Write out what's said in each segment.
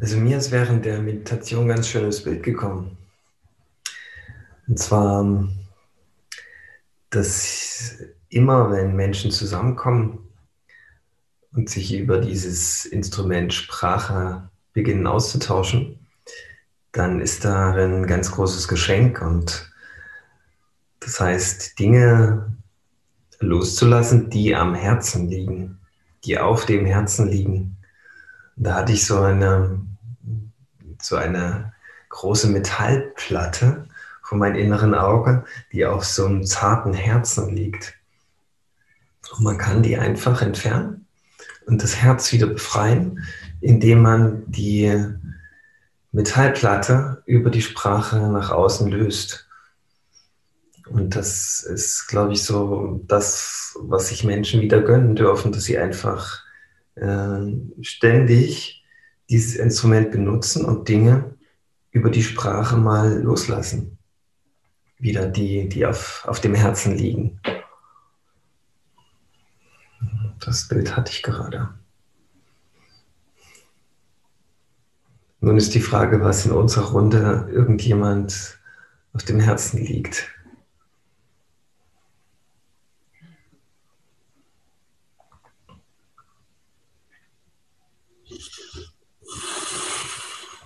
Also mir ist während der Meditation ein ganz schönes Bild gekommen. Und zwar, dass immer, wenn Menschen zusammenkommen und sich über dieses Instrument Sprache beginnen auszutauschen, dann ist darin ein ganz großes Geschenk und das heißt, Dinge loszulassen, die am Herzen liegen, die auf dem Herzen liegen. Da hatte ich so eine, so eine große Metallplatte vor meinem inneren Auge, die auf so einem zarten Herzen liegt. Und man kann die einfach entfernen und das Herz wieder befreien, indem man die Metallplatte über die Sprache nach außen löst. Und das ist, glaube ich, so das, was sich Menschen wieder gönnen dürfen, dass sie einfach äh, ständig dieses Instrument benutzen und Dinge über die Sprache mal loslassen. Wieder die, die auf, auf dem Herzen liegen. Das Bild hatte ich gerade. Nun ist die Frage, was in unserer Runde irgendjemand auf dem Herzen liegt.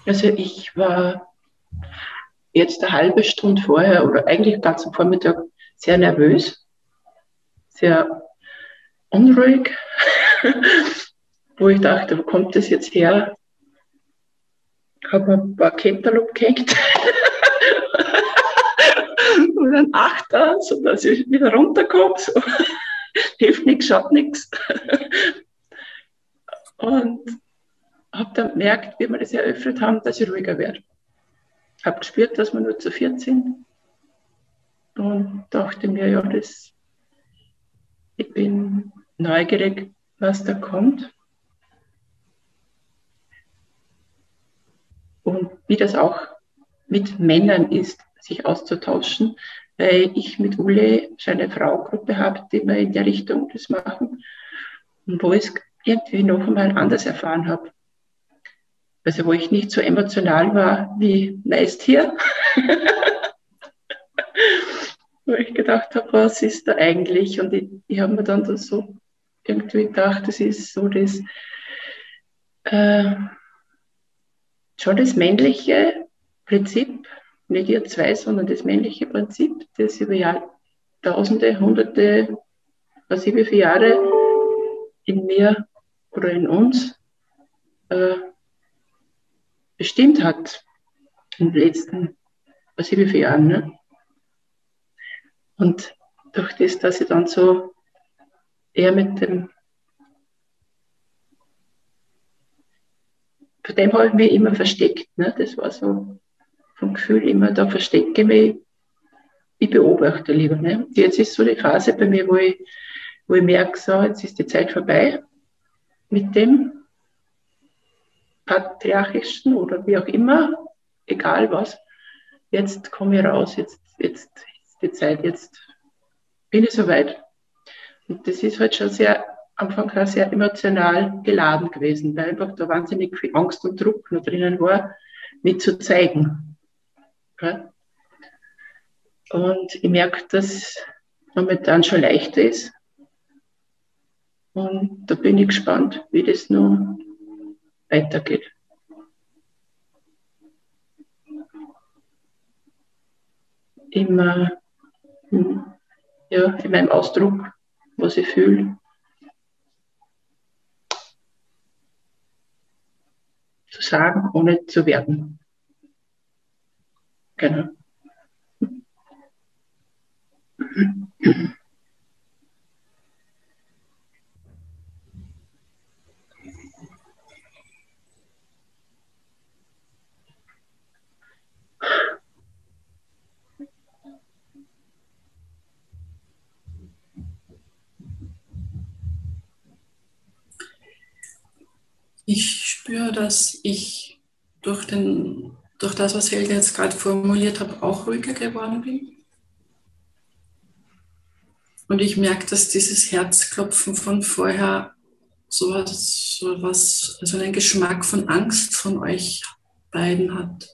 Also ich war jetzt eine halbe Stunde vorher oder eigentlich ganz am Vormittag sehr nervös, sehr unruhig, wo ich dachte, wo kommt das jetzt her? Habe mir ein paar Cantaloupe gehängt und ein Achter, sodass ich wieder runterkomme. So. Hilft nichts, schaut nichts. Und habe dann gemerkt, wie wir das eröffnet haben, dass ich ruhiger werde. Habe gespürt, dass wir nur zu viert sind und dachte mir, ja, das, ich bin neugierig, was da kommt. Und wie das auch mit Männern ist, sich auszutauschen, weil ich mit Ule schon eine Fraugruppe habe, die wir in der Richtung das machen und wo ich es irgendwie noch einmal anders erfahren habe. Also wo ich nicht so emotional war wie meist hier. wo ich gedacht habe, was ist da eigentlich? Und ich, ich habe mir dann so irgendwie gedacht, das ist so das, äh, schon das männliche Prinzip, nicht ihr zwei, sondern das männliche Prinzip, das über Jahrtausende, Hunderte, was ich wie viele Jahre in mir oder in uns äh, bestimmt hat in den letzten, was ich wie viele Jahren. Ne? Und durch das, dass ich dann so eher mit dem, vor dem habe ich mich immer versteckt. Ne? Das war so vom Gefühl immer, da verstecke ich mich, ich beobachte lieber. Ne? Jetzt ist so die Phase bei mir, wo ich, wo ich merke, so, jetzt ist die Zeit vorbei mit dem patriarchischen oder wie auch immer, egal was. Jetzt komme ich raus, jetzt, jetzt ist die Zeit, jetzt bin ich soweit. Und das ist halt schon sehr, Anfang sehr emotional geladen gewesen, weil einfach da wahnsinnig viel Angst und Druck noch drinnen war, mich zu zeigen. Ja? Und ich merke, dass momentan schon leichter ist. Und da bin ich gespannt, wie das nun weitergeht. Immer ja, in meinem Ausdruck was ich fühle. Zu sagen, ohne zu werden. Genau. Ich spüre, dass ich durch, den, durch das, was Helga jetzt gerade formuliert hat, auch ruhiger geworden bin. Und ich merke, dass dieses Herzklopfen von vorher so was, so was, also einen Geschmack von Angst von euch beiden hat,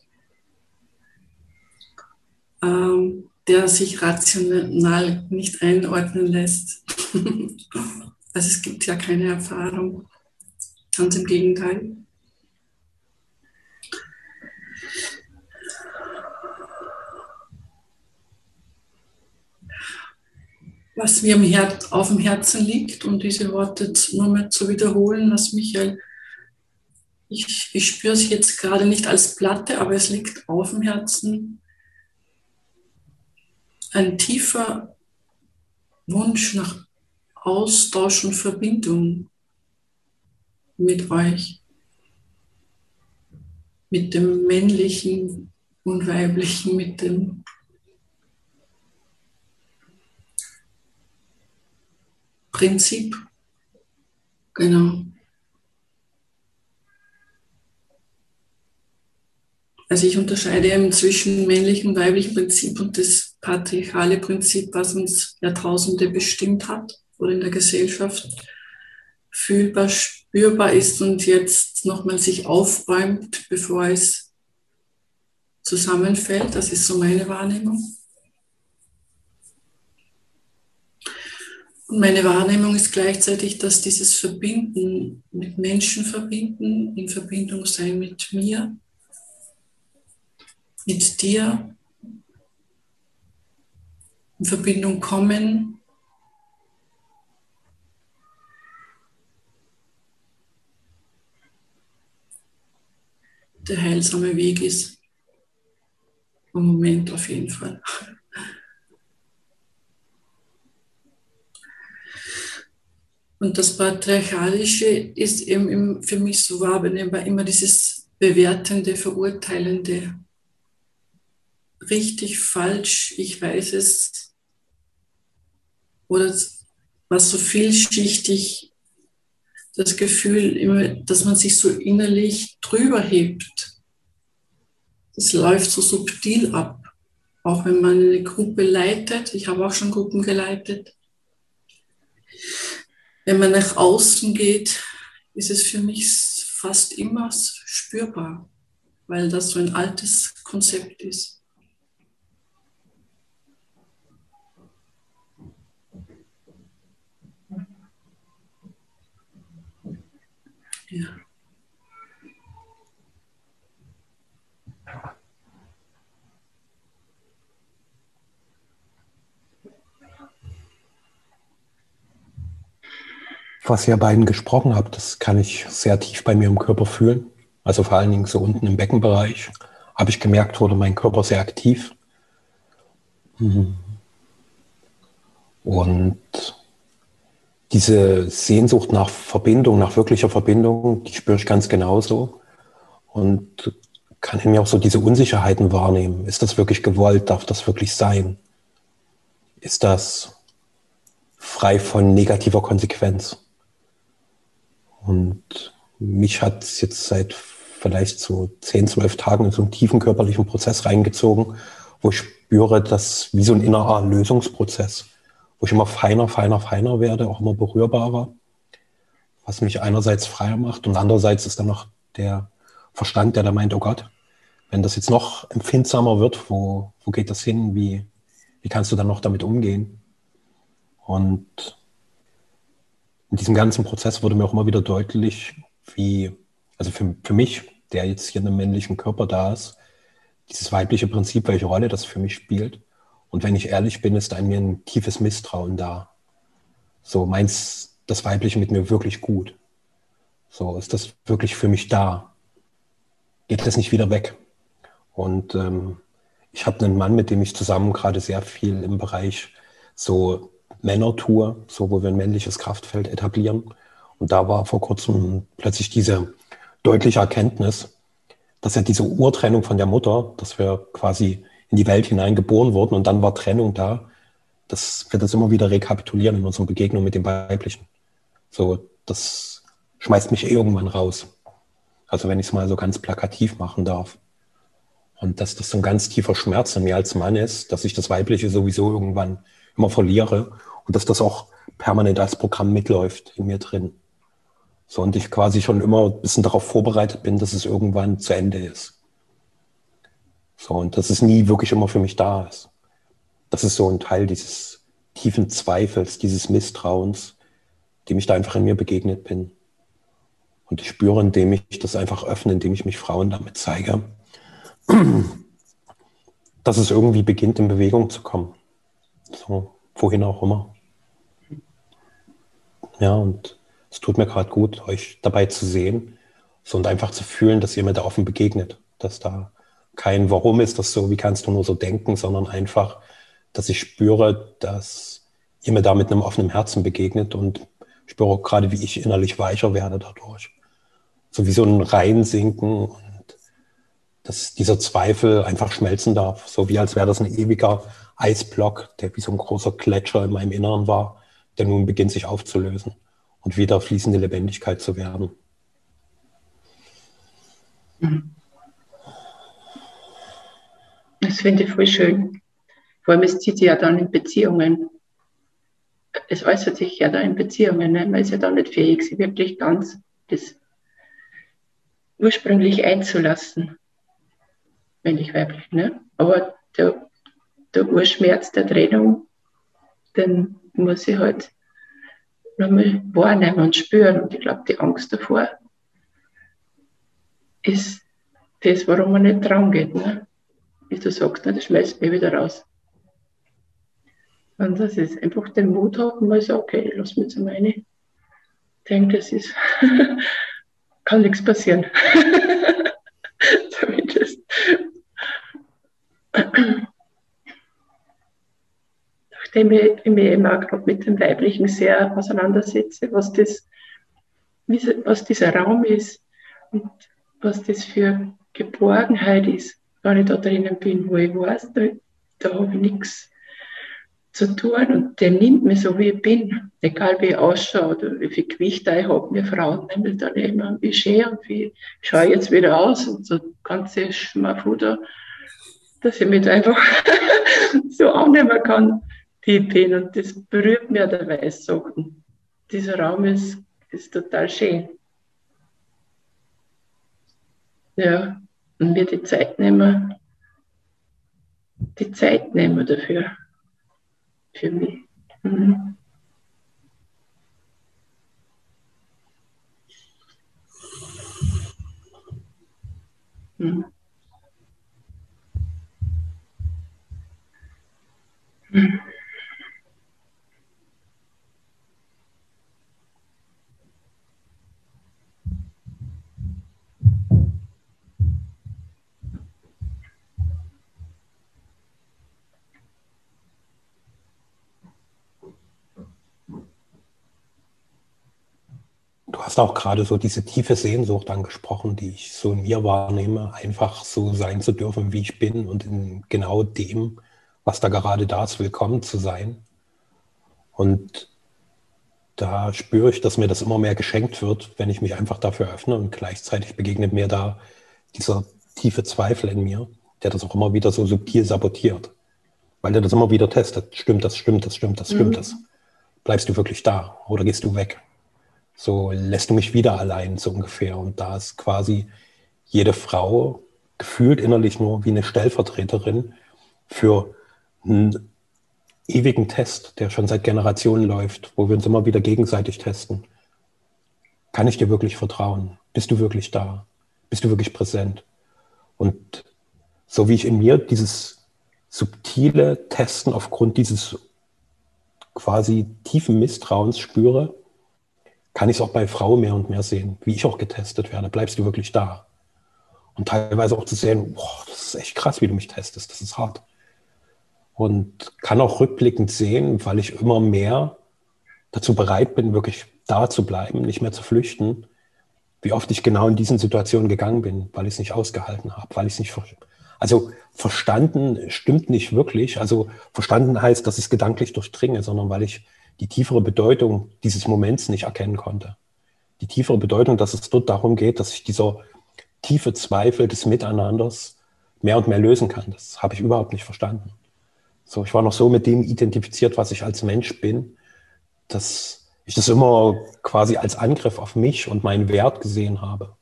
ähm, der sich rational nicht einordnen lässt. also es gibt ja keine Erfahrung, ganz im Gegenteil. was mir auf dem Herzen liegt, um diese Worte nur mal zu wiederholen, was Michael, ich, ich spüre es jetzt gerade nicht als Platte, aber es liegt auf dem Herzen. Ein tiefer Wunsch nach Austausch und Verbindung mit euch, mit dem männlichen und weiblichen, mit dem Prinzip. Genau. Also ich unterscheide eben zwischen männlichem und weiblichem Prinzip und das patriarchale Prinzip, was uns Jahrtausende bestimmt hat oder in der Gesellschaft fühlbar, spürbar ist und jetzt nochmal sich aufräumt, bevor es zusammenfällt. Das ist so meine Wahrnehmung. Und meine Wahrnehmung ist gleichzeitig, dass dieses Verbinden mit Menschen verbinden, in Verbindung sein mit mir, mit dir, in Verbindung kommen, der heilsame Weg ist. Im Moment auf jeden Fall. Und das Patriarchalische ist eben für mich so wahrnehmbar immer dieses bewertende, verurteilende. Richtig, falsch, ich weiß es. Oder was so vielschichtig, das Gefühl, immer, dass man sich so innerlich drüber hebt. Das läuft so subtil ab. Auch wenn man eine Gruppe leitet, ich habe auch schon Gruppen geleitet, wenn man nach außen geht, ist es für mich fast immer spürbar, weil das so ein altes Konzept ist. Was ihr beiden gesprochen habt, das kann ich sehr tief bei mir im Körper fühlen. Also vor allen Dingen so unten im Beckenbereich habe ich gemerkt, wurde mein Körper sehr aktiv. Mhm. Und diese Sehnsucht nach Verbindung, nach wirklicher Verbindung, die spüre ich ganz genauso. Und kann in mir auch so diese Unsicherheiten wahrnehmen. Ist das wirklich gewollt? Darf das wirklich sein? Ist das frei von negativer Konsequenz? Und mich hat es jetzt seit vielleicht so 10, 12 Tagen in so einen tiefen körperlichen Prozess reingezogen, wo ich spüre, dass wie so ein innerer Lösungsprozess, wo ich immer feiner, feiner, feiner werde, auch immer berührbarer, was mich einerseits freier macht und andererseits ist dann noch der Verstand, der da meint, oh Gott, wenn das jetzt noch empfindsamer wird, wo, wo geht das hin? Wie, wie kannst du dann noch damit umgehen? Und in diesem ganzen Prozess wurde mir auch immer wieder deutlich, wie, also für, für mich, der jetzt hier in einem männlichen Körper da ist, dieses weibliche Prinzip, welche Rolle das für mich spielt. Und wenn ich ehrlich bin, ist an mir ein tiefes Misstrauen da. So, meins das Weibliche mit mir wirklich gut? So, ist das wirklich für mich da? Geht das nicht wieder weg? Und ähm, ich habe einen Mann, mit dem ich zusammen gerade sehr viel im Bereich so Männertour, so wo wir ein männliches Kraftfeld etablieren. Und da war vor kurzem plötzlich diese deutliche Erkenntnis, dass ja diese Urtrennung von der Mutter, dass wir quasi in die Welt hinein geboren wurden und dann war Trennung da, dass wir das immer wieder rekapitulieren in unserer Begegnung mit dem Weiblichen. So, das schmeißt mich irgendwann raus. Also wenn ich es mal so ganz plakativ machen darf. Und dass das so ein ganz tiefer Schmerz in mir als Mann ist, dass ich das Weibliche sowieso irgendwann immer verliere und dass das auch permanent als Programm mitläuft in mir drin. So, und ich quasi schon immer ein bisschen darauf vorbereitet bin, dass es irgendwann zu Ende ist. So, und dass es nie wirklich immer für mich da ist. Das ist so ein Teil dieses tiefen Zweifels, dieses Misstrauens, dem ich da einfach in mir begegnet bin. Und ich spüre, indem ich das einfach öffne, indem ich mich Frauen damit zeige, dass es irgendwie beginnt, in Bewegung zu kommen. So, wohin auch immer. Ja, und es tut mir gerade gut, euch dabei zu sehen so, und einfach zu fühlen, dass ihr mir da offen begegnet, dass da kein Warum ist das so, wie kannst du nur so denken, sondern einfach, dass ich spüre, dass ihr mir da mit einem offenen Herzen begegnet und spüre auch gerade, wie ich innerlich weicher werde dadurch. So wie so ein Reinsinken und dass dieser Zweifel einfach schmelzen darf, so wie als wäre das ein ewiger Eisblock, der wie so ein großer Gletscher in meinem Inneren war, der nun beginnt sich aufzulösen und wieder fließende Lebendigkeit zu werden. Das finde ich voll schön. Vor allem, es zieht sich ja dann in Beziehungen. Es äußert sich ja da in Beziehungen. Ne? Man ist ja dann nicht fähig, sich wirklich ganz das ursprünglich einzulassen. Männlich-weiblich. Ne? Aber der, der Urschmerz der Trennung, den muss ich halt nochmal wahrnehmen und spüren. Und ich glaube, die Angst davor ist das, warum man nicht dran geht. Ne? Wie du sagst, ne? das schmeißt mich wieder raus. Und das ist einfach den Mut haben, mal so, okay, lass mich jetzt mal. Ich denke, das ist, kann nichts passieren. Zumindest. Nachdem ich mich eben auch gerade mit dem Weiblichen sehr auseinandersetze, was, das, was dieser Raum ist und was das für Geborgenheit ist, wenn ich da drinnen bin, wo ich weiß, da, da habe ich nichts zu tun und der nimmt mich so, wie ich bin, egal wie ich ausschaue oder wie viel Gewicht ich habe. Wir Frauen nehmen dann immer, wie schön und wie schaue ich jetzt wieder aus und so ganze Schmafuder, dass ich mich einfach so annehmen kann, wie ich bin und das berührt mir der Weissachen. Dieser Raum ist, ist total schön. Ja, und mir die Zeit nehmen, die Zeit nehmen dafür für mich. Mhm. Mhm. Mhm. Du hast auch gerade so diese tiefe Sehnsucht angesprochen, die ich so in mir wahrnehme, einfach so sein zu dürfen, wie ich bin und in genau dem, was da gerade da ist, willkommen zu sein. Und da spüre ich, dass mir das immer mehr geschenkt wird, wenn ich mich einfach dafür öffne und gleichzeitig begegnet mir da dieser tiefe Zweifel in mir, der das auch immer wieder so subtil sabotiert. Weil der das immer wieder testet. Stimmt das, stimmt das, stimmt das, stimmt mhm. das. Bleibst du wirklich da oder gehst du weg? So lässt du mich wieder allein, so ungefähr. Und da ist quasi jede Frau gefühlt innerlich nur wie eine Stellvertreterin für einen ewigen Test, der schon seit Generationen läuft, wo wir uns immer wieder gegenseitig testen. Kann ich dir wirklich vertrauen? Bist du wirklich da? Bist du wirklich präsent? Und so wie ich in mir dieses subtile Testen aufgrund dieses quasi tiefen Misstrauens spüre, kann ich es auch bei Frauen mehr und mehr sehen, wie ich auch getestet werde. Bleibst du wirklich da? Und teilweise auch zu sehen, boah, das ist echt krass, wie du mich testest, das ist hart. Und kann auch rückblickend sehen, weil ich immer mehr dazu bereit bin, wirklich da zu bleiben, nicht mehr zu flüchten, wie oft ich genau in diesen Situationen gegangen bin, weil ich es nicht ausgehalten habe, weil ich es nicht, also verstanden stimmt nicht wirklich. Also verstanden heißt, dass ich es gedanklich durchdringe, sondern weil ich die tiefere Bedeutung dieses Moments nicht erkennen konnte. Die tiefere Bedeutung, dass es dort darum geht, dass ich dieser tiefe Zweifel des Miteinanders mehr und mehr lösen kann. Das habe ich überhaupt nicht verstanden. So, ich war noch so mit dem identifiziert, was ich als Mensch bin, dass ich das immer quasi als Angriff auf mich und meinen Wert gesehen habe.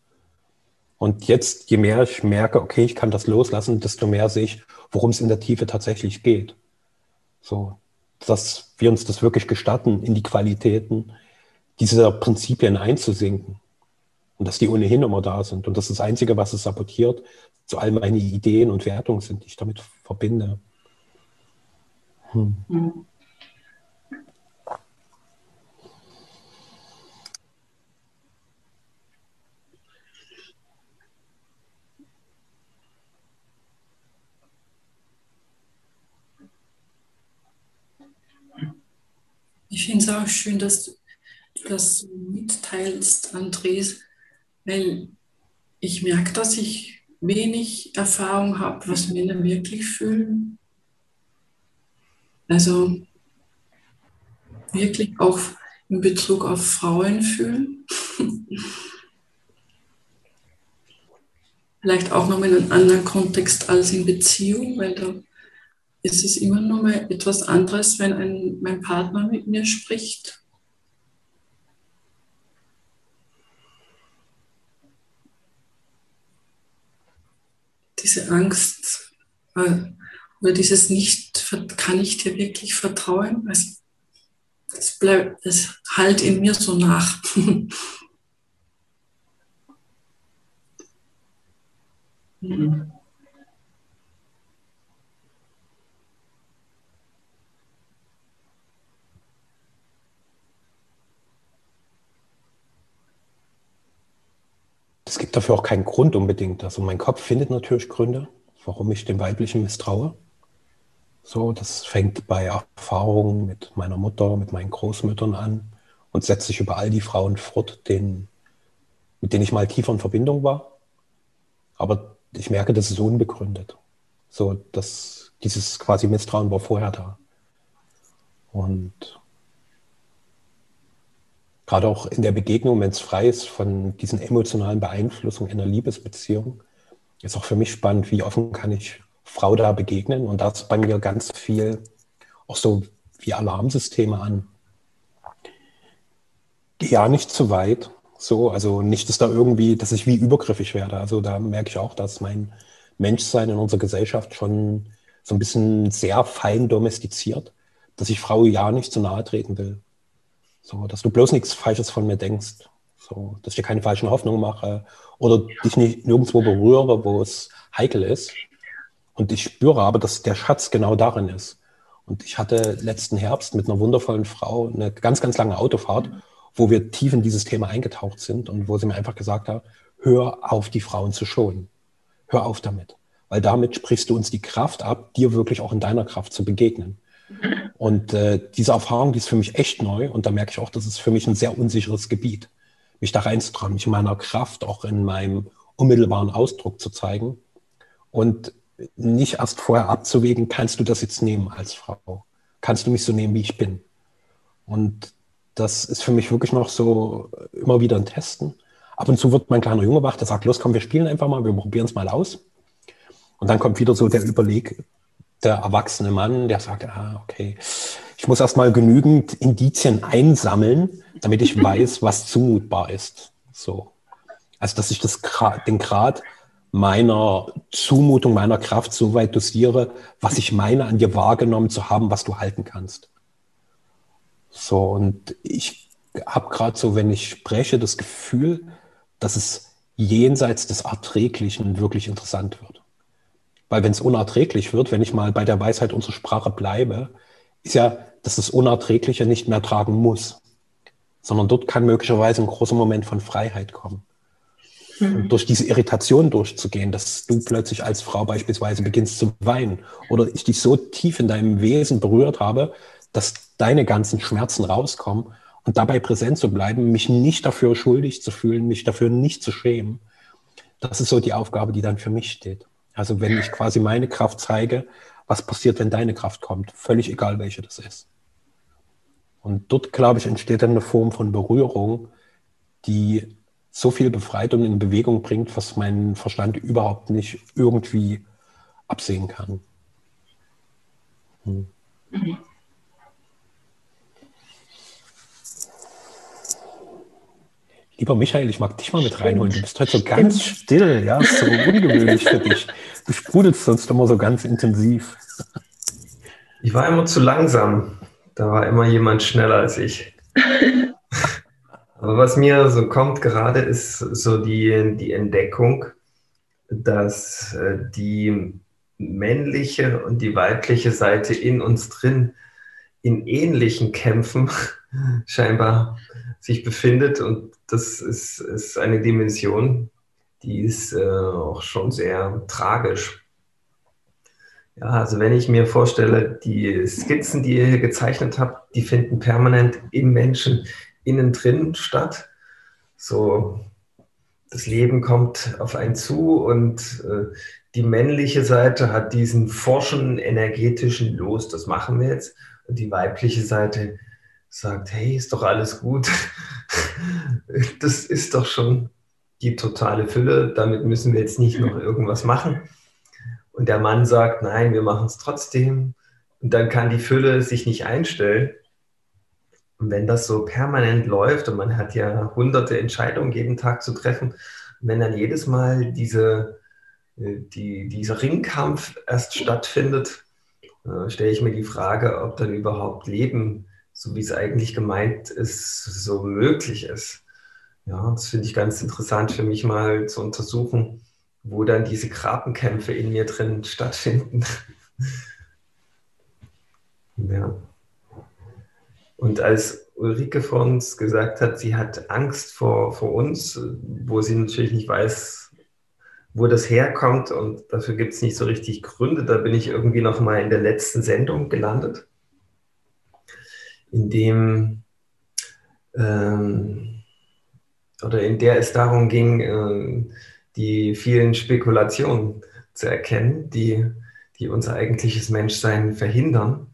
Und jetzt, je mehr ich merke, okay, ich kann das loslassen, desto mehr sehe ich, worum es in der Tiefe tatsächlich geht. So, dass wir uns das wirklich gestatten, in die Qualitäten dieser Prinzipien einzusinken. Und dass die ohnehin immer da sind. Und das ist das Einzige, was es sabotiert, so all meine Ideen und Wertungen sind, die ich damit verbinde. Hm. Ich finde es auch schön, dass du das mitteilst, Andres, weil ich merke, dass ich wenig Erfahrung habe, was Männer wirklich fühlen. Also wirklich auch in Bezug auf Frauen fühlen. Vielleicht auch noch in einem anderen Kontext als in Beziehung, weil da ist es immer noch mal etwas anderes, wenn ein, mein Partner mit mir spricht. Diese Angst äh, oder dieses Nicht, kann ich dir wirklich vertrauen? Es, es bleibt, es halt in mir so nach. mhm. Es gibt dafür auch keinen Grund unbedingt. Also mein Kopf findet natürlich Gründe, warum ich dem Weiblichen misstraue. So, das fängt bei Erfahrungen mit meiner Mutter, mit meinen Großmüttern an und setzt sich über all die Frauen fort, denen, mit denen ich mal tiefer in Verbindung war. Aber ich merke, das ist unbegründet. So, dass dieses quasi Misstrauen war vorher da. Und gerade auch in der Begegnung, wenn es frei ist von diesen emotionalen Beeinflussungen in einer Liebesbeziehung, ist auch für mich spannend, wie offen kann ich Frau da begegnen. Und da ist bei mir ganz viel auch so wie Alarmsysteme an. Geh ja nicht zu weit. So, also nicht, dass da irgendwie, dass ich wie übergriffig werde. Also da merke ich auch, dass mein Menschsein in unserer Gesellschaft schon so ein bisschen sehr fein domestiziert, dass ich Frau ja nicht zu nahe treten will. So, dass du bloß nichts Falsches von mir denkst. So, dass ich dir keine falschen Hoffnungen mache oder dich nicht nirgendwo berühre, wo es heikel ist. Und ich spüre aber, dass der Schatz genau darin ist. Und ich hatte letzten Herbst mit einer wundervollen Frau eine ganz, ganz lange Autofahrt, wo wir tief in dieses Thema eingetaucht sind und wo sie mir einfach gesagt hat, hör auf, die Frauen zu schonen. Hör auf damit. Weil damit sprichst du uns die Kraft ab, dir wirklich auch in deiner Kraft zu begegnen. Und äh, diese Erfahrung, die ist für mich echt neu und da merke ich auch, das ist für mich ein sehr unsicheres Gebiet, mich da reinzutrauen, mich in meiner Kraft auch in meinem unmittelbaren Ausdruck zu zeigen und nicht erst vorher abzuwägen, kannst du das jetzt nehmen als Frau? Kannst du mich so nehmen, wie ich bin? Und das ist für mich wirklich noch so immer wieder ein Testen. Ab und zu wird mein kleiner Junge wach, der sagt, los, komm, wir spielen einfach mal, wir probieren es mal aus. Und dann kommt wieder so der Überleg, der erwachsene Mann, der sagt, ah, okay, ich muss erstmal genügend Indizien einsammeln, damit ich weiß, was zumutbar ist. So. Also, dass ich das, den Grad meiner Zumutung, meiner Kraft so weit dosiere, was ich meine, an dir wahrgenommen zu haben, was du halten kannst. So, und ich habe gerade so, wenn ich spreche, das Gefühl, dass es jenseits des Erträglichen wirklich interessant wird. Weil wenn es unerträglich wird, wenn ich mal bei der Weisheit unserer Sprache bleibe, ist ja, dass das Unerträgliche nicht mehr tragen muss, sondern dort kann möglicherweise ein großer Moment von Freiheit kommen. Mhm. Durch diese Irritation durchzugehen, dass du plötzlich als Frau beispielsweise beginnst zu weinen oder ich dich so tief in deinem Wesen berührt habe, dass deine ganzen Schmerzen rauskommen und dabei präsent zu bleiben, mich nicht dafür schuldig zu fühlen, mich dafür nicht zu schämen. Das ist so die Aufgabe, die dann für mich steht. Also wenn ich quasi meine Kraft zeige, was passiert, wenn deine Kraft kommt? Völlig egal, welche das ist. Und dort, glaube ich, entsteht dann eine Form von Berührung, die so viel Befreiung in Bewegung bringt, was mein Verstand überhaupt nicht irgendwie absehen kann. Hm. Lieber Michael, ich mag dich mal mit reinholen. Du bist heute so ganz still, ja, so ungewöhnlich für dich. Du sprudelst sonst immer so ganz intensiv. Ich war immer zu langsam. Da war immer jemand schneller als ich. Aber was mir so kommt gerade, ist so die, die Entdeckung, dass äh, die männliche und die weibliche Seite in uns drin in ähnlichen Kämpfen scheinbar sich befindet. Und das ist, ist eine Dimension, die ist äh, auch schon sehr tragisch. Ja, also wenn ich mir vorstelle, die Skizzen, die ihr hier gezeichnet habt, die finden permanent im Menschen innen drin statt. So, das Leben kommt auf einen zu und äh, die männliche Seite hat diesen forschen energetischen Los, das machen wir jetzt. Und die weibliche Seite sagt, hey, ist doch alles gut. das ist doch schon die totale Fülle, damit müssen wir jetzt nicht noch irgendwas machen. Und der Mann sagt, nein, wir machen es trotzdem. Und dann kann die Fülle sich nicht einstellen. Und wenn das so permanent läuft und man hat ja hunderte Entscheidungen jeden Tag zu treffen, wenn dann jedes Mal diese, äh, die, dieser Ringkampf erst stattfindet, äh, stelle ich mir die Frage, ob dann überhaupt Leben, so wie es eigentlich gemeint ist, so möglich ist. Ja, das finde ich ganz interessant für mich mal zu untersuchen, wo dann diese Grabenkämpfe in mir drin stattfinden. ja. Und als Ulrike vor uns gesagt hat, sie hat Angst vor, vor uns, wo sie natürlich nicht weiß, wo das herkommt und dafür gibt es nicht so richtig Gründe, da bin ich irgendwie noch mal in der letzten Sendung gelandet, in dem ähm, oder in der es darum ging, äh, die vielen Spekulationen zu erkennen, die, die unser eigentliches Menschsein verhindern.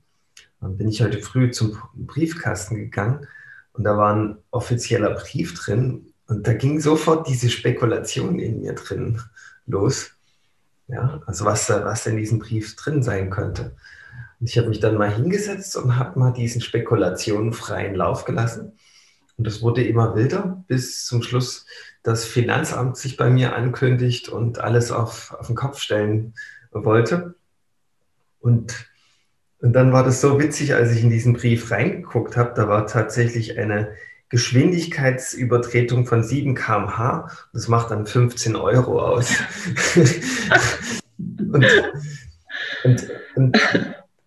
Dann bin ich heute früh zum Briefkasten gegangen und da war ein offizieller Brief drin und da ging sofort diese Spekulation in mir drin los. Ja, also was, was in diesem Brief drin sein könnte. Ich habe mich dann mal hingesetzt und habe mal diesen Spekulationen freien Lauf gelassen. Und es wurde immer wilder, bis zum Schluss das Finanzamt sich bei mir ankündigt und alles auf, auf den Kopf stellen wollte. Und und dann war das so witzig, als ich in diesen Brief reingeguckt habe, da war tatsächlich eine Geschwindigkeitsübertretung von 7 km/h. Das macht dann 15 Euro aus. und, und, und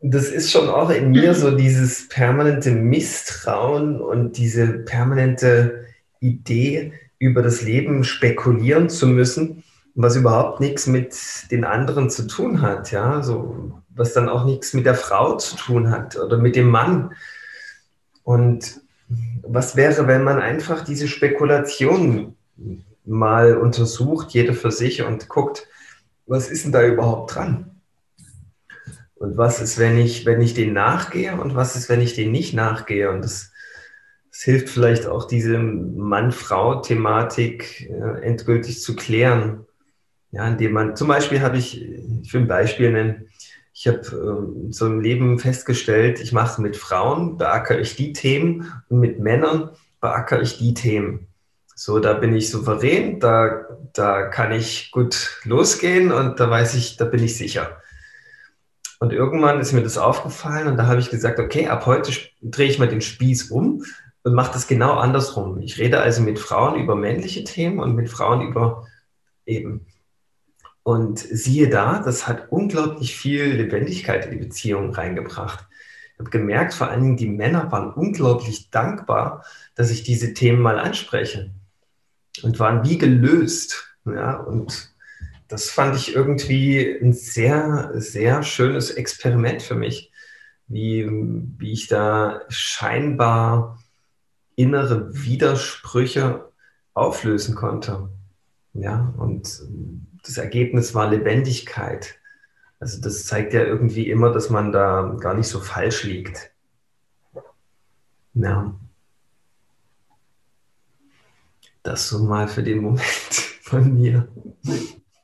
das ist schon auch in mir so dieses permanente Misstrauen und diese permanente Idee, über das Leben spekulieren zu müssen, was überhaupt nichts mit den anderen zu tun hat. Ja, so was dann auch nichts mit der Frau zu tun hat oder mit dem Mann. Und was wäre, wenn man einfach diese Spekulation mal untersucht, jeder für sich und guckt, was ist denn da überhaupt dran? Und was ist, wenn ich, wenn ich den nachgehe und was ist, wenn ich den nicht nachgehe? Und das, das hilft vielleicht auch, diese Mann-Frau-Thematik äh, endgültig zu klären. Ja, indem man, zum Beispiel habe ich, ich will ein Beispiel nennen, ich habe ähm, so im Leben festgestellt, ich mache mit Frauen, beackere ich die Themen und mit Männern beackere ich die Themen. So, da bin ich souverän, da, da kann ich gut losgehen und da weiß ich, da bin ich sicher. Und irgendwann ist mir das aufgefallen und da habe ich gesagt, okay, ab heute drehe ich mal den Spieß um und mache das genau andersrum. Ich rede also mit Frauen über männliche Themen und mit Frauen über eben und siehe da, das hat unglaublich viel Lebendigkeit in die Beziehung reingebracht. Ich habe gemerkt, vor allen Dingen die Männer waren unglaublich dankbar, dass ich diese Themen mal anspreche und waren wie gelöst. Ja, und das fand ich irgendwie ein sehr, sehr schönes Experiment für mich, wie, wie ich da scheinbar innere Widersprüche auflösen konnte. Ja, und das Ergebnis war Lebendigkeit. Also das zeigt ja irgendwie immer, dass man da gar nicht so falsch liegt. Ja. Das so mal für den Moment von mir.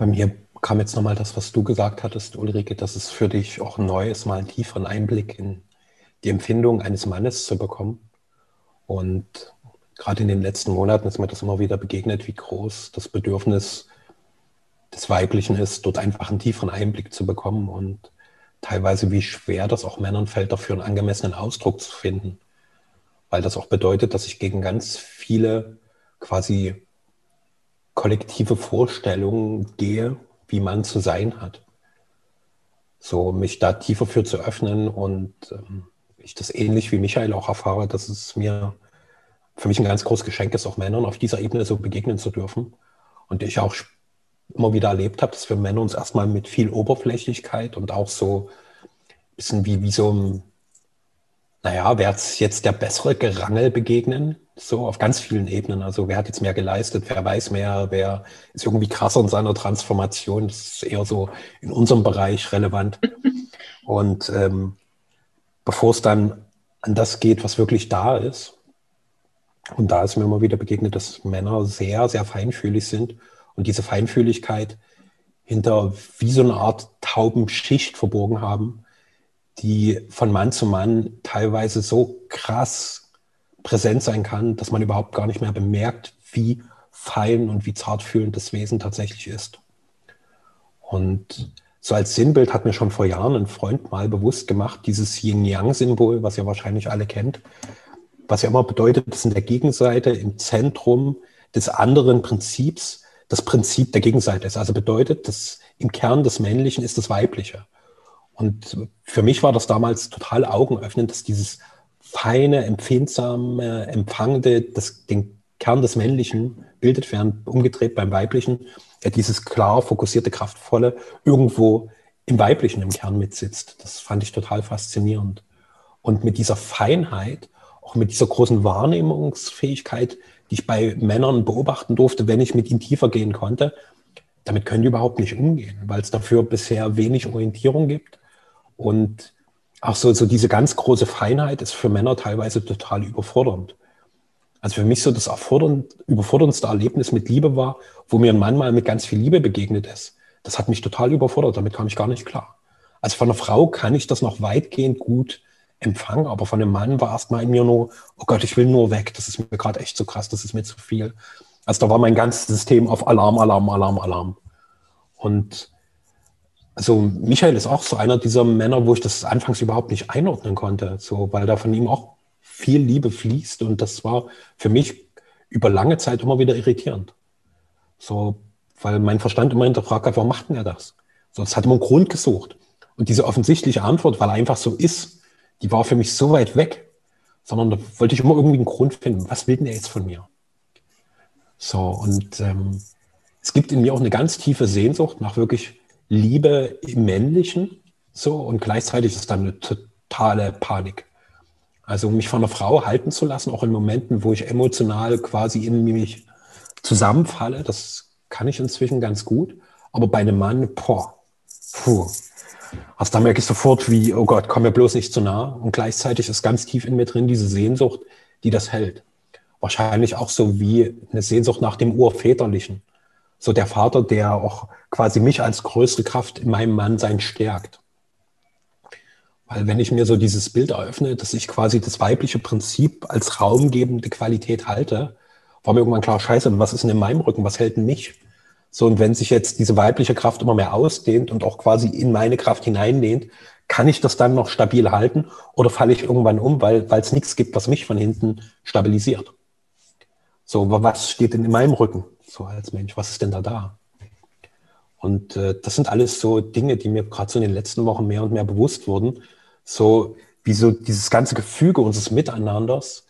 Bei mir kam jetzt nochmal das, was du gesagt hattest, Ulrike, dass es für dich auch neu ist, mal einen tieferen Einblick in die Empfindung eines Mannes zu bekommen. Und gerade in den letzten Monaten ist mir das immer wieder begegnet, wie groß das Bedürfnis des Weiblichen ist, dort einfach einen tieferen Einblick zu bekommen und teilweise wie schwer das auch Männern fällt, dafür einen angemessenen Ausdruck zu finden. Weil das auch bedeutet, dass ich gegen ganz viele quasi kollektive Vorstellungen gehe, wie man zu sein hat. So mich da tiefer für zu öffnen und ähm, ich das ähnlich wie Michael auch erfahre, dass es mir für mich ein ganz großes Geschenk ist, auch Männern auf dieser Ebene so begegnen zu dürfen. Und ich auch immer wieder erlebt habe, dass wir Männer uns erstmal mit viel Oberflächlichkeit und auch so ein bisschen wie, wie so ein, naja, wer jetzt der bessere Gerangel begegnen? So auf ganz vielen Ebenen. Also wer hat jetzt mehr geleistet, wer weiß mehr, wer ist irgendwie krasser in seiner Transformation. Das ist eher so in unserem Bereich relevant. Und ähm, bevor es dann an das geht, was wirklich da ist, und da ist mir immer wieder begegnet, dass Männer sehr, sehr feinfühlig sind und diese Feinfühligkeit hinter wie so eine Art Taubenschicht verborgen haben, die von Mann zu Mann teilweise so krass präsent sein kann, dass man überhaupt gar nicht mehr bemerkt, wie fein und wie zartfühlend das Wesen tatsächlich ist. Und so als Sinnbild hat mir schon vor Jahren ein Freund mal bewusst gemacht, dieses Yin-Yang-Symbol, was ihr wahrscheinlich alle kennt, was ja immer bedeutet, dass in der Gegenseite im Zentrum des anderen Prinzips das Prinzip der Gegenseite ist. Also bedeutet, dass im Kern des Männlichen ist das Weibliche. Und für mich war das damals total augenöffnend, dass dieses feine, empfindsame, empfangende, das den Kern des Männlichen bildet, während umgedreht beim Weiblichen ja dieses klar fokussierte, kraftvolle irgendwo im Weiblichen im Kern mitsitzt. Das fand ich total faszinierend. Und mit dieser Feinheit, auch mit dieser großen Wahrnehmungsfähigkeit, die ich bei Männern beobachten durfte, wenn ich mit ihnen tiefer gehen konnte, damit können die überhaupt nicht umgehen, weil es dafür bisher wenig Orientierung gibt. Und auch so, so diese ganz große Feinheit ist für Männer teilweise total überfordernd. Also für mich so das überforderndste Erlebnis mit Liebe war, wo mir ein Mann mal mit ganz viel Liebe begegnet ist. Das hat mich total überfordert, damit kam ich gar nicht klar. Also von einer Frau kann ich das noch weitgehend gut Empfang, aber von dem Mann war erstmal in mir nur, oh Gott, ich will nur weg, das ist mir gerade echt zu krass, das ist mir zu viel. Also da war mein ganzes System auf Alarm, Alarm, Alarm, Alarm. Und also Michael ist auch so einer dieser Männer, wo ich das anfangs überhaupt nicht einordnen konnte, so, weil da von ihm auch viel Liebe fließt und das war für mich über lange Zeit immer wieder irritierend. So, weil mein Verstand immer hinterfragt hat, warum macht denn er das? So, es hat immer einen Grund gesucht. Und diese offensichtliche Antwort, weil er einfach so ist, die war für mich so weit weg, sondern da wollte ich immer irgendwie einen Grund finden, was will denn er jetzt von mir? So, und ähm, es gibt in mir auch eine ganz tiefe Sehnsucht nach wirklich Liebe im Männlichen, so, und gleichzeitig ist dann eine totale Panik. Also mich von einer Frau halten zu lassen, auch in Momenten, wo ich emotional quasi in mich zusammenfalle, das kann ich inzwischen ganz gut. Aber bei einem Mann, boah, puh, also da merke ich sofort, wie, oh Gott, komm mir bloß nicht zu nah. Und gleichzeitig ist ganz tief in mir drin diese Sehnsucht, die das hält. Wahrscheinlich auch so wie eine Sehnsucht nach dem Urväterlichen. So der Vater, der auch quasi mich als größte Kraft in meinem Mann sein stärkt. Weil wenn ich mir so dieses Bild eröffne, dass ich quasi das weibliche Prinzip als raumgebende Qualität halte, war mir irgendwann klar, scheiße, was ist denn in meinem Rücken, was hält denn mich? So, und wenn sich jetzt diese weibliche Kraft immer mehr ausdehnt und auch quasi in meine Kraft hineinlehnt, kann ich das dann noch stabil halten oder falle ich irgendwann um, weil es nichts gibt, was mich von hinten stabilisiert? So, was steht denn in meinem Rücken, so als Mensch? Was ist denn da da? Und äh, das sind alles so Dinge, die mir gerade so in den letzten Wochen mehr und mehr bewusst wurden. So wie so dieses ganze Gefüge unseres Miteinanders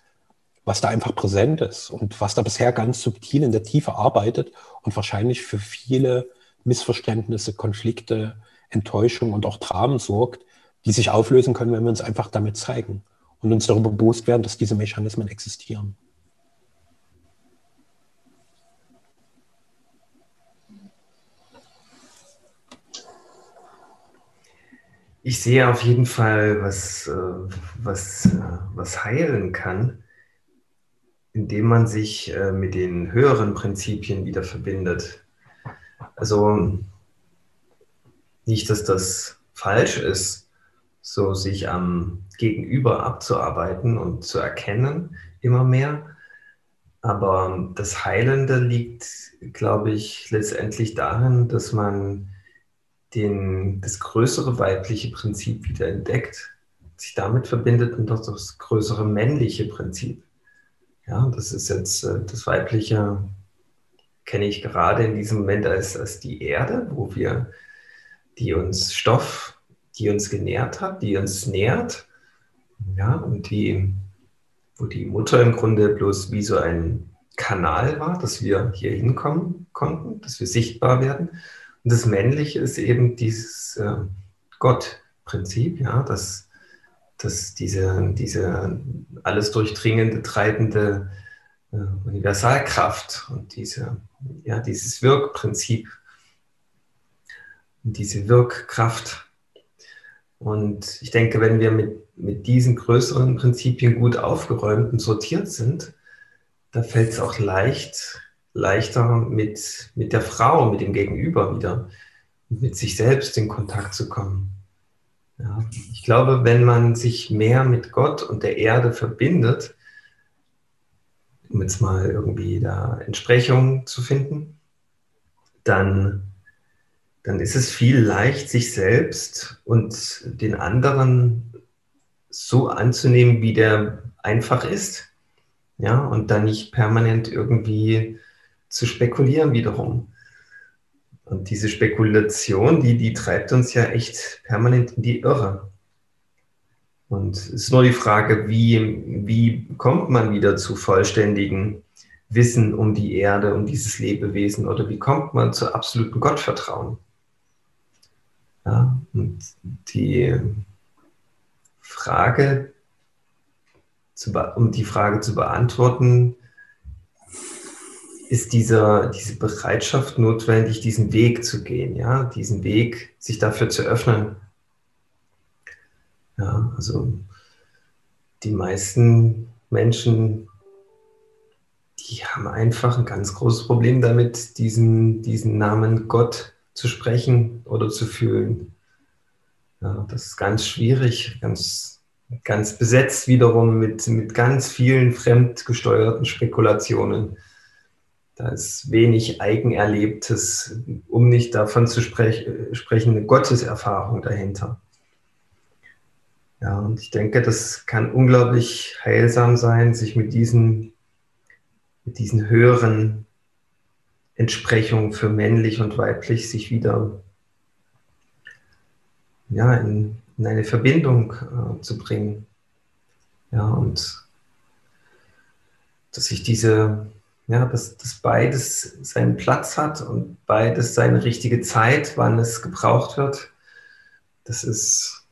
was da einfach präsent ist und was da bisher ganz subtil in der Tiefe arbeitet und wahrscheinlich für viele Missverständnisse, Konflikte, Enttäuschung und auch Dramen sorgt, die sich auflösen können, wenn wir uns einfach damit zeigen und uns darüber bewusst werden, dass diese Mechanismen existieren. Ich sehe auf jeden Fall, was, äh, was, äh, was heilen kann, indem man sich äh, mit den höheren Prinzipien wieder verbindet. Also nicht, dass das falsch ist, so sich am Gegenüber abzuarbeiten und zu erkennen, immer mehr. Aber das Heilende liegt, glaube ich, letztendlich darin, dass man den, das größere weibliche Prinzip wieder entdeckt, sich damit verbindet und auch das größere männliche Prinzip. Ja, das ist jetzt äh, das weibliche, kenne ich gerade in diesem Moment als, als die Erde, wo wir, die uns Stoff, die uns genährt hat, die uns nährt. Ja, und die, wo die Mutter im Grunde bloß wie so ein Kanal war, dass wir hier hinkommen konnten, dass wir sichtbar werden. Und das Männliche ist eben dieses äh, Gott-Prinzip, ja, dass, dass diese, diese alles durchdringende, treibende äh, Universalkraft und diese, ja, dieses Wirkprinzip, diese Wirkkraft. Und ich denke, wenn wir mit, mit diesen größeren Prinzipien gut aufgeräumt und sortiert sind, da fällt es auch leicht, leichter mit, mit der Frau, mit dem Gegenüber wieder, mit sich selbst in Kontakt zu kommen. Ja, ich glaube, wenn man sich mehr mit Gott und der Erde verbindet, um jetzt mal irgendwie da Entsprechung zu finden, dann, dann ist es viel leicht, sich selbst und den anderen so anzunehmen, wie der einfach ist. Ja, und dann nicht permanent irgendwie zu spekulieren wiederum. Und diese Spekulation, die, die treibt uns ja echt permanent in die Irre. Und es ist nur die Frage, wie, wie kommt man wieder zu vollständigen Wissen um die Erde, um dieses Lebewesen oder wie kommt man zu absolutem Gottvertrauen? Ja, und die Frage, um die Frage zu beantworten, ist dieser, diese Bereitschaft notwendig, diesen Weg zu gehen, ja, diesen Weg, sich dafür zu öffnen. Ja, also die meisten Menschen, die haben einfach ein ganz großes Problem damit, diesen, diesen Namen Gott zu sprechen oder zu fühlen. Ja, das ist ganz schwierig, ganz, ganz besetzt wiederum mit, mit ganz vielen fremdgesteuerten Spekulationen da ist wenig Eigenerlebtes, um nicht davon zu sprech sprechen, eine Gotteserfahrung dahinter. Ja, und ich denke, das kann unglaublich heilsam sein, sich mit diesen, mit diesen höheren Entsprechungen für männlich und weiblich sich wieder ja, in, in eine Verbindung äh, zu bringen. Ja, und dass sich diese ja, dass, dass beides seinen Platz hat und beides seine richtige Zeit, wann es gebraucht wird. Das ist,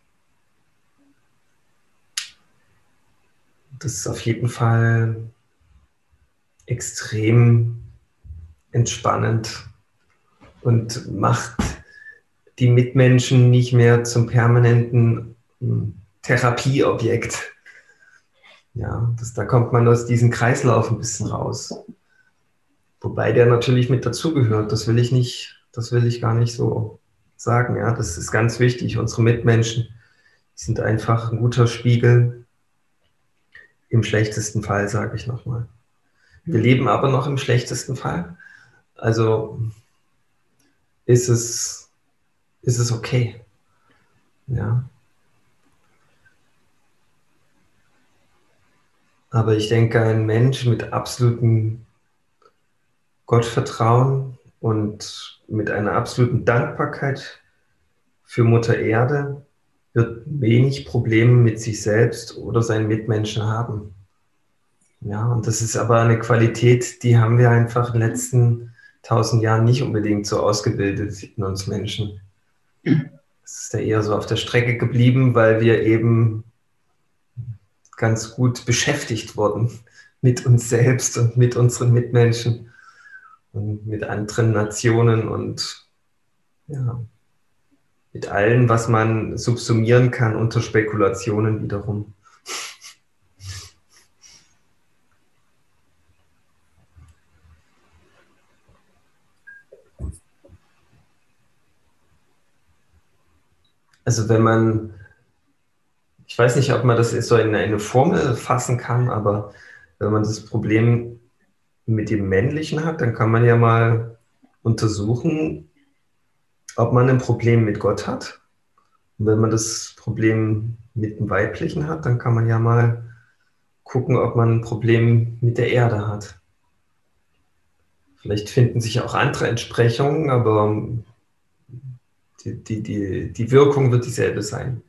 das ist auf jeden Fall extrem entspannend und macht die Mitmenschen nicht mehr zum permanenten hm, Therapieobjekt. Ja, das, da kommt man aus diesem Kreislauf ein bisschen raus. Wobei der natürlich mit dazugehört. Das will ich nicht, das will ich gar nicht so sagen. Ja, das ist ganz wichtig. Unsere Mitmenschen sind einfach ein guter Spiegel. Im schlechtesten Fall, sage ich nochmal. Wir leben aber noch im schlechtesten Fall. Also ist es, ist es okay. Ja. Aber ich denke, ein Mensch mit absolutem Gottvertrauen und mit einer absoluten Dankbarkeit für Mutter Erde wird wenig Probleme mit sich selbst oder seinen Mitmenschen haben. Ja, und das ist aber eine Qualität, die haben wir einfach in den letzten tausend Jahren nicht unbedingt so ausgebildet in uns Menschen. Es ist ja eher so auf der Strecke geblieben, weil wir eben ganz gut beschäftigt wurden mit uns selbst und mit unseren Mitmenschen und mit anderen Nationen und ja, mit allem, was man subsumieren kann unter Spekulationen wiederum. Also wenn man, ich weiß nicht, ob man das so in eine Formel fassen kann, aber wenn man das Problem mit dem Männlichen hat, dann kann man ja mal untersuchen, ob man ein Problem mit Gott hat. Und wenn man das Problem mit dem Weiblichen hat, dann kann man ja mal gucken, ob man ein Problem mit der Erde hat. Vielleicht finden sich auch andere Entsprechungen, aber die, die, die, die Wirkung wird dieselbe sein,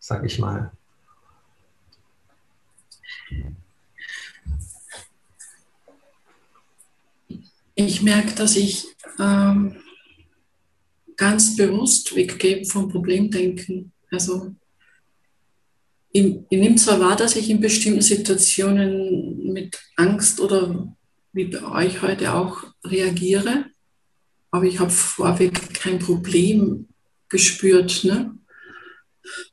sage ich mal. Ich merke, dass ich ähm, ganz bewusst weggehe vom Problemdenken. Also ich, ich nehme zwar wahr, dass ich in bestimmten Situationen mit Angst oder wie bei euch heute auch reagiere, aber ich habe vorweg kein Problem gespürt. Ne?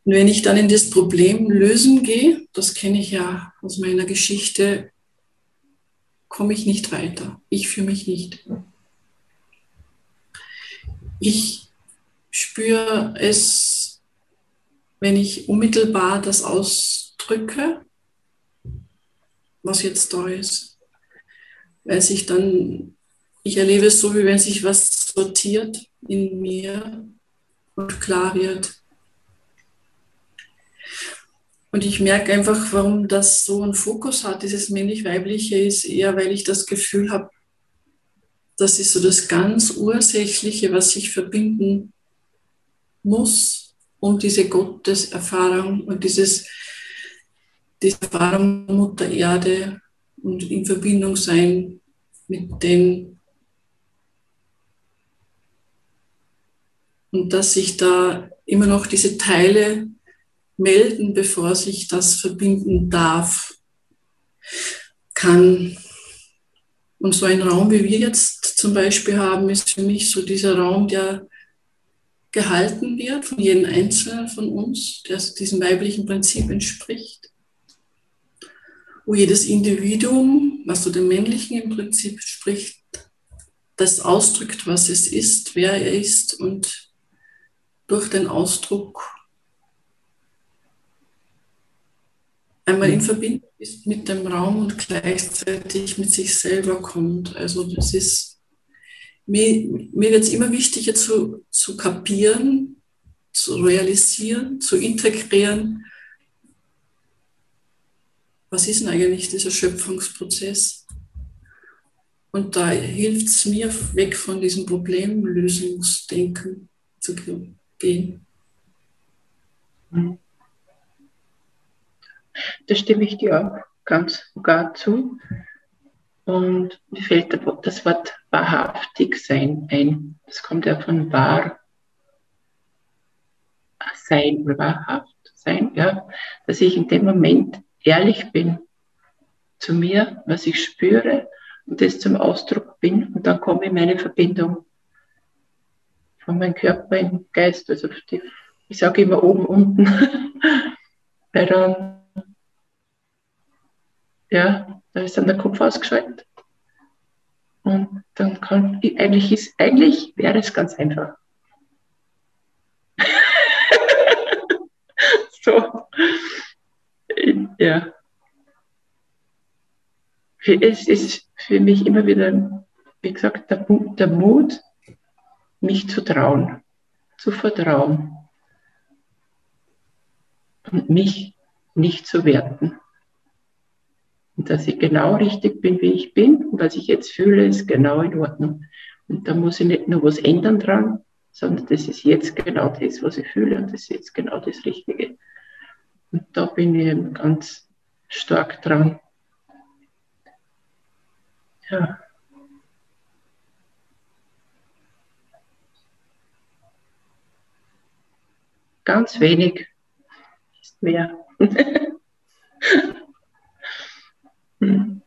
Und wenn ich dann in das Problem lösen gehe, das kenne ich ja aus meiner Geschichte, komme ich nicht weiter. Ich fühle mich nicht. Ich spüre es, wenn ich unmittelbar das ausdrücke, was jetzt da ist. Weil sich dann, ich erlebe es so, wie wenn sich was sortiert in mir und klar wird. Und ich merke einfach, warum das so einen Fokus hat, dieses männlich-weibliche, ist eher, weil ich das Gefühl habe, das ist so das ganz Ursächliche, was sich verbinden muss, um diese Gotteserfahrung und dieses, diese Erfahrung Mutter Erde und in Verbindung sein mit den und dass sich da immer noch diese Teile melden, bevor sich das verbinden darf, kann. Und so ein Raum, wie wir jetzt zum Beispiel haben, ist für mich so dieser Raum, der gehalten wird von jedem Einzelnen von uns, der diesem weiblichen Prinzip entspricht, wo jedes Individuum, was so dem männlichen im Prinzip spricht, das ausdrückt, was es ist, wer er ist und durch den Ausdruck einmal in mhm. Verbindung ist mit dem Raum und gleichzeitig mit sich selber kommt. Also das ist, mir, mir wird es immer wichtiger zu, zu kapieren, zu realisieren, zu integrieren. Was ist denn eigentlich dieser Schöpfungsprozess? Und da hilft es mir, weg von diesem Problemlösungsdenken zu gehen. Mhm. Da stimme ich dir auch ganz gar zu. Und mir fällt das Wort wahrhaftig sein ein. Das kommt ja von wahr sein oder wahrhaft sein, ja. Dass ich in dem Moment ehrlich bin zu mir, was ich spüre und das zum Ausdruck bin und dann komme ich in meine Verbindung von meinem Körper im Geist, also die, ich sage immer oben, unten, weil dann ja, da ist dann der Kopf ausgeschaltet. Und dann kann, eigentlich ist, eigentlich wäre es ganz einfach. so. Ja. Es ist für mich immer wieder, wie gesagt, der, der Mut, mich zu trauen, zu vertrauen und mich nicht zu werten. Und dass ich genau richtig bin, wie ich bin. Und was ich jetzt fühle, ist genau in Ordnung. Und da muss ich nicht nur was ändern dran, sondern das ist jetzt genau das, was ich fühle. Und das ist jetzt genau das Richtige. Und da bin ich ganz stark dran. Ja. Ganz wenig ist mehr. Mhm.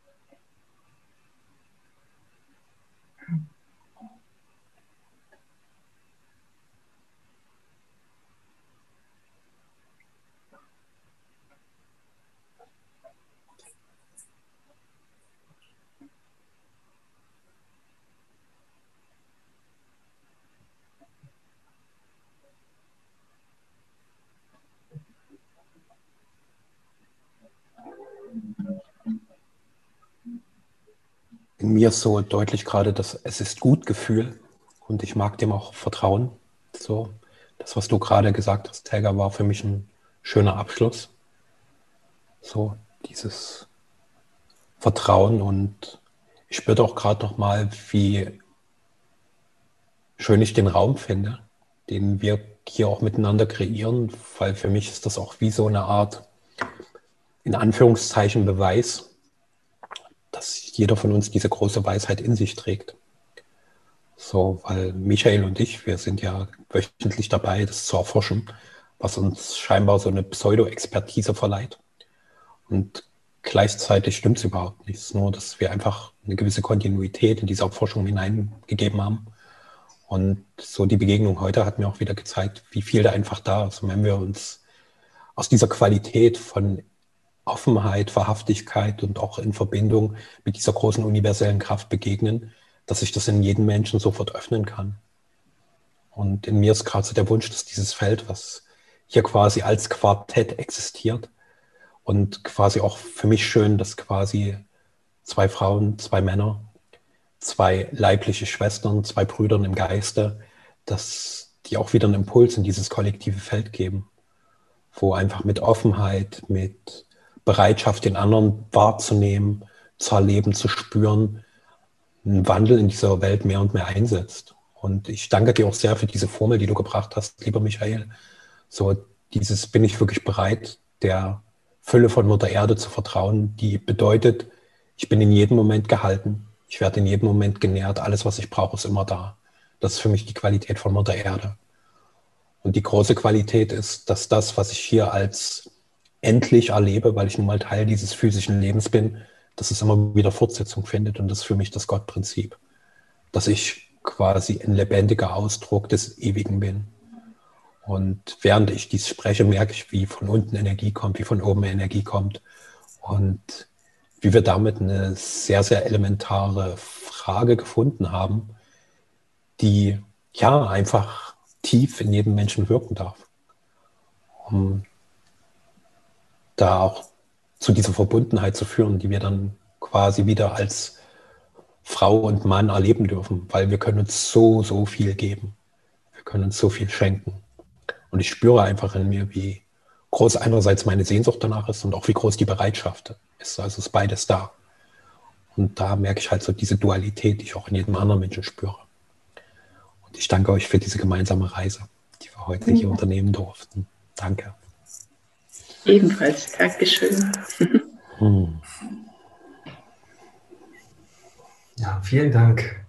Mir so deutlich gerade das Es ist gut Gefühl und ich mag dem auch vertrauen. So, das, was du gerade gesagt hast, Helga, war für mich ein schöner Abschluss. So, dieses Vertrauen und ich spürte auch gerade noch mal, wie schön ich den Raum finde, den wir hier auch miteinander kreieren, weil für mich ist das auch wie so eine Art, in Anführungszeichen, Beweis, dass jeder von uns diese große Weisheit in sich trägt. So, weil Michael und ich, wir sind ja wöchentlich dabei, das zu erforschen, was uns scheinbar so eine Pseudo-Expertise verleiht. Und gleichzeitig stimmt es überhaupt nicht. Es ist nur, dass wir einfach eine gewisse Kontinuität in diese Forschung hineingegeben haben. Und so die Begegnung heute hat mir auch wieder gezeigt, wie viel da einfach da ist. Und wenn wir uns aus dieser Qualität von Offenheit, Wahrhaftigkeit und auch in Verbindung mit dieser großen universellen Kraft begegnen, dass sich das in jedem Menschen sofort öffnen kann. Und in mir ist gerade so der Wunsch, dass dieses Feld, was hier quasi als Quartett existiert und quasi auch für mich schön, dass quasi zwei Frauen, zwei Männer, zwei leibliche Schwestern, zwei Brüdern im Geiste, dass die auch wieder einen Impuls in dieses kollektive Feld geben, wo einfach mit Offenheit, mit Bereitschaft, den anderen wahrzunehmen, zu erleben, zu spüren, einen Wandel in dieser Welt mehr und mehr einsetzt. Und ich danke dir auch sehr für diese Formel, die du gebracht hast, lieber Michael. So dieses bin ich wirklich bereit, der Fülle von Mutter Erde zu vertrauen, die bedeutet, ich bin in jedem Moment gehalten, ich werde in jedem Moment genährt, alles, was ich brauche, ist immer da. Das ist für mich die Qualität von Mutter Erde. Und die große Qualität ist, dass das, was ich hier als endlich erlebe, weil ich nun mal Teil dieses physischen Lebens bin, dass es immer wieder Fortsetzung findet. Und das ist für mich das Gottprinzip, dass ich quasi ein lebendiger Ausdruck des Ewigen bin. Und während ich dies spreche, merke ich, wie von unten Energie kommt, wie von oben Energie kommt. Und wie wir damit eine sehr, sehr elementare Frage gefunden haben, die ja einfach tief in jedem Menschen wirken darf. Um da auch zu dieser Verbundenheit zu führen, die wir dann quasi wieder als Frau und Mann erleben dürfen, weil wir können uns so, so viel geben. Wir können uns so viel schenken. Und ich spüre einfach in mir, wie groß einerseits meine Sehnsucht danach ist und auch wie groß die Bereitschaft ist. Also ist beides da. Und da merke ich halt so diese Dualität, die ich auch in jedem anderen Menschen spüre. Und ich danke euch für diese gemeinsame Reise, die wir heute hier unternehmen durften. Danke. Ebenfalls, Dankeschön. Hm. Ja, vielen Dank.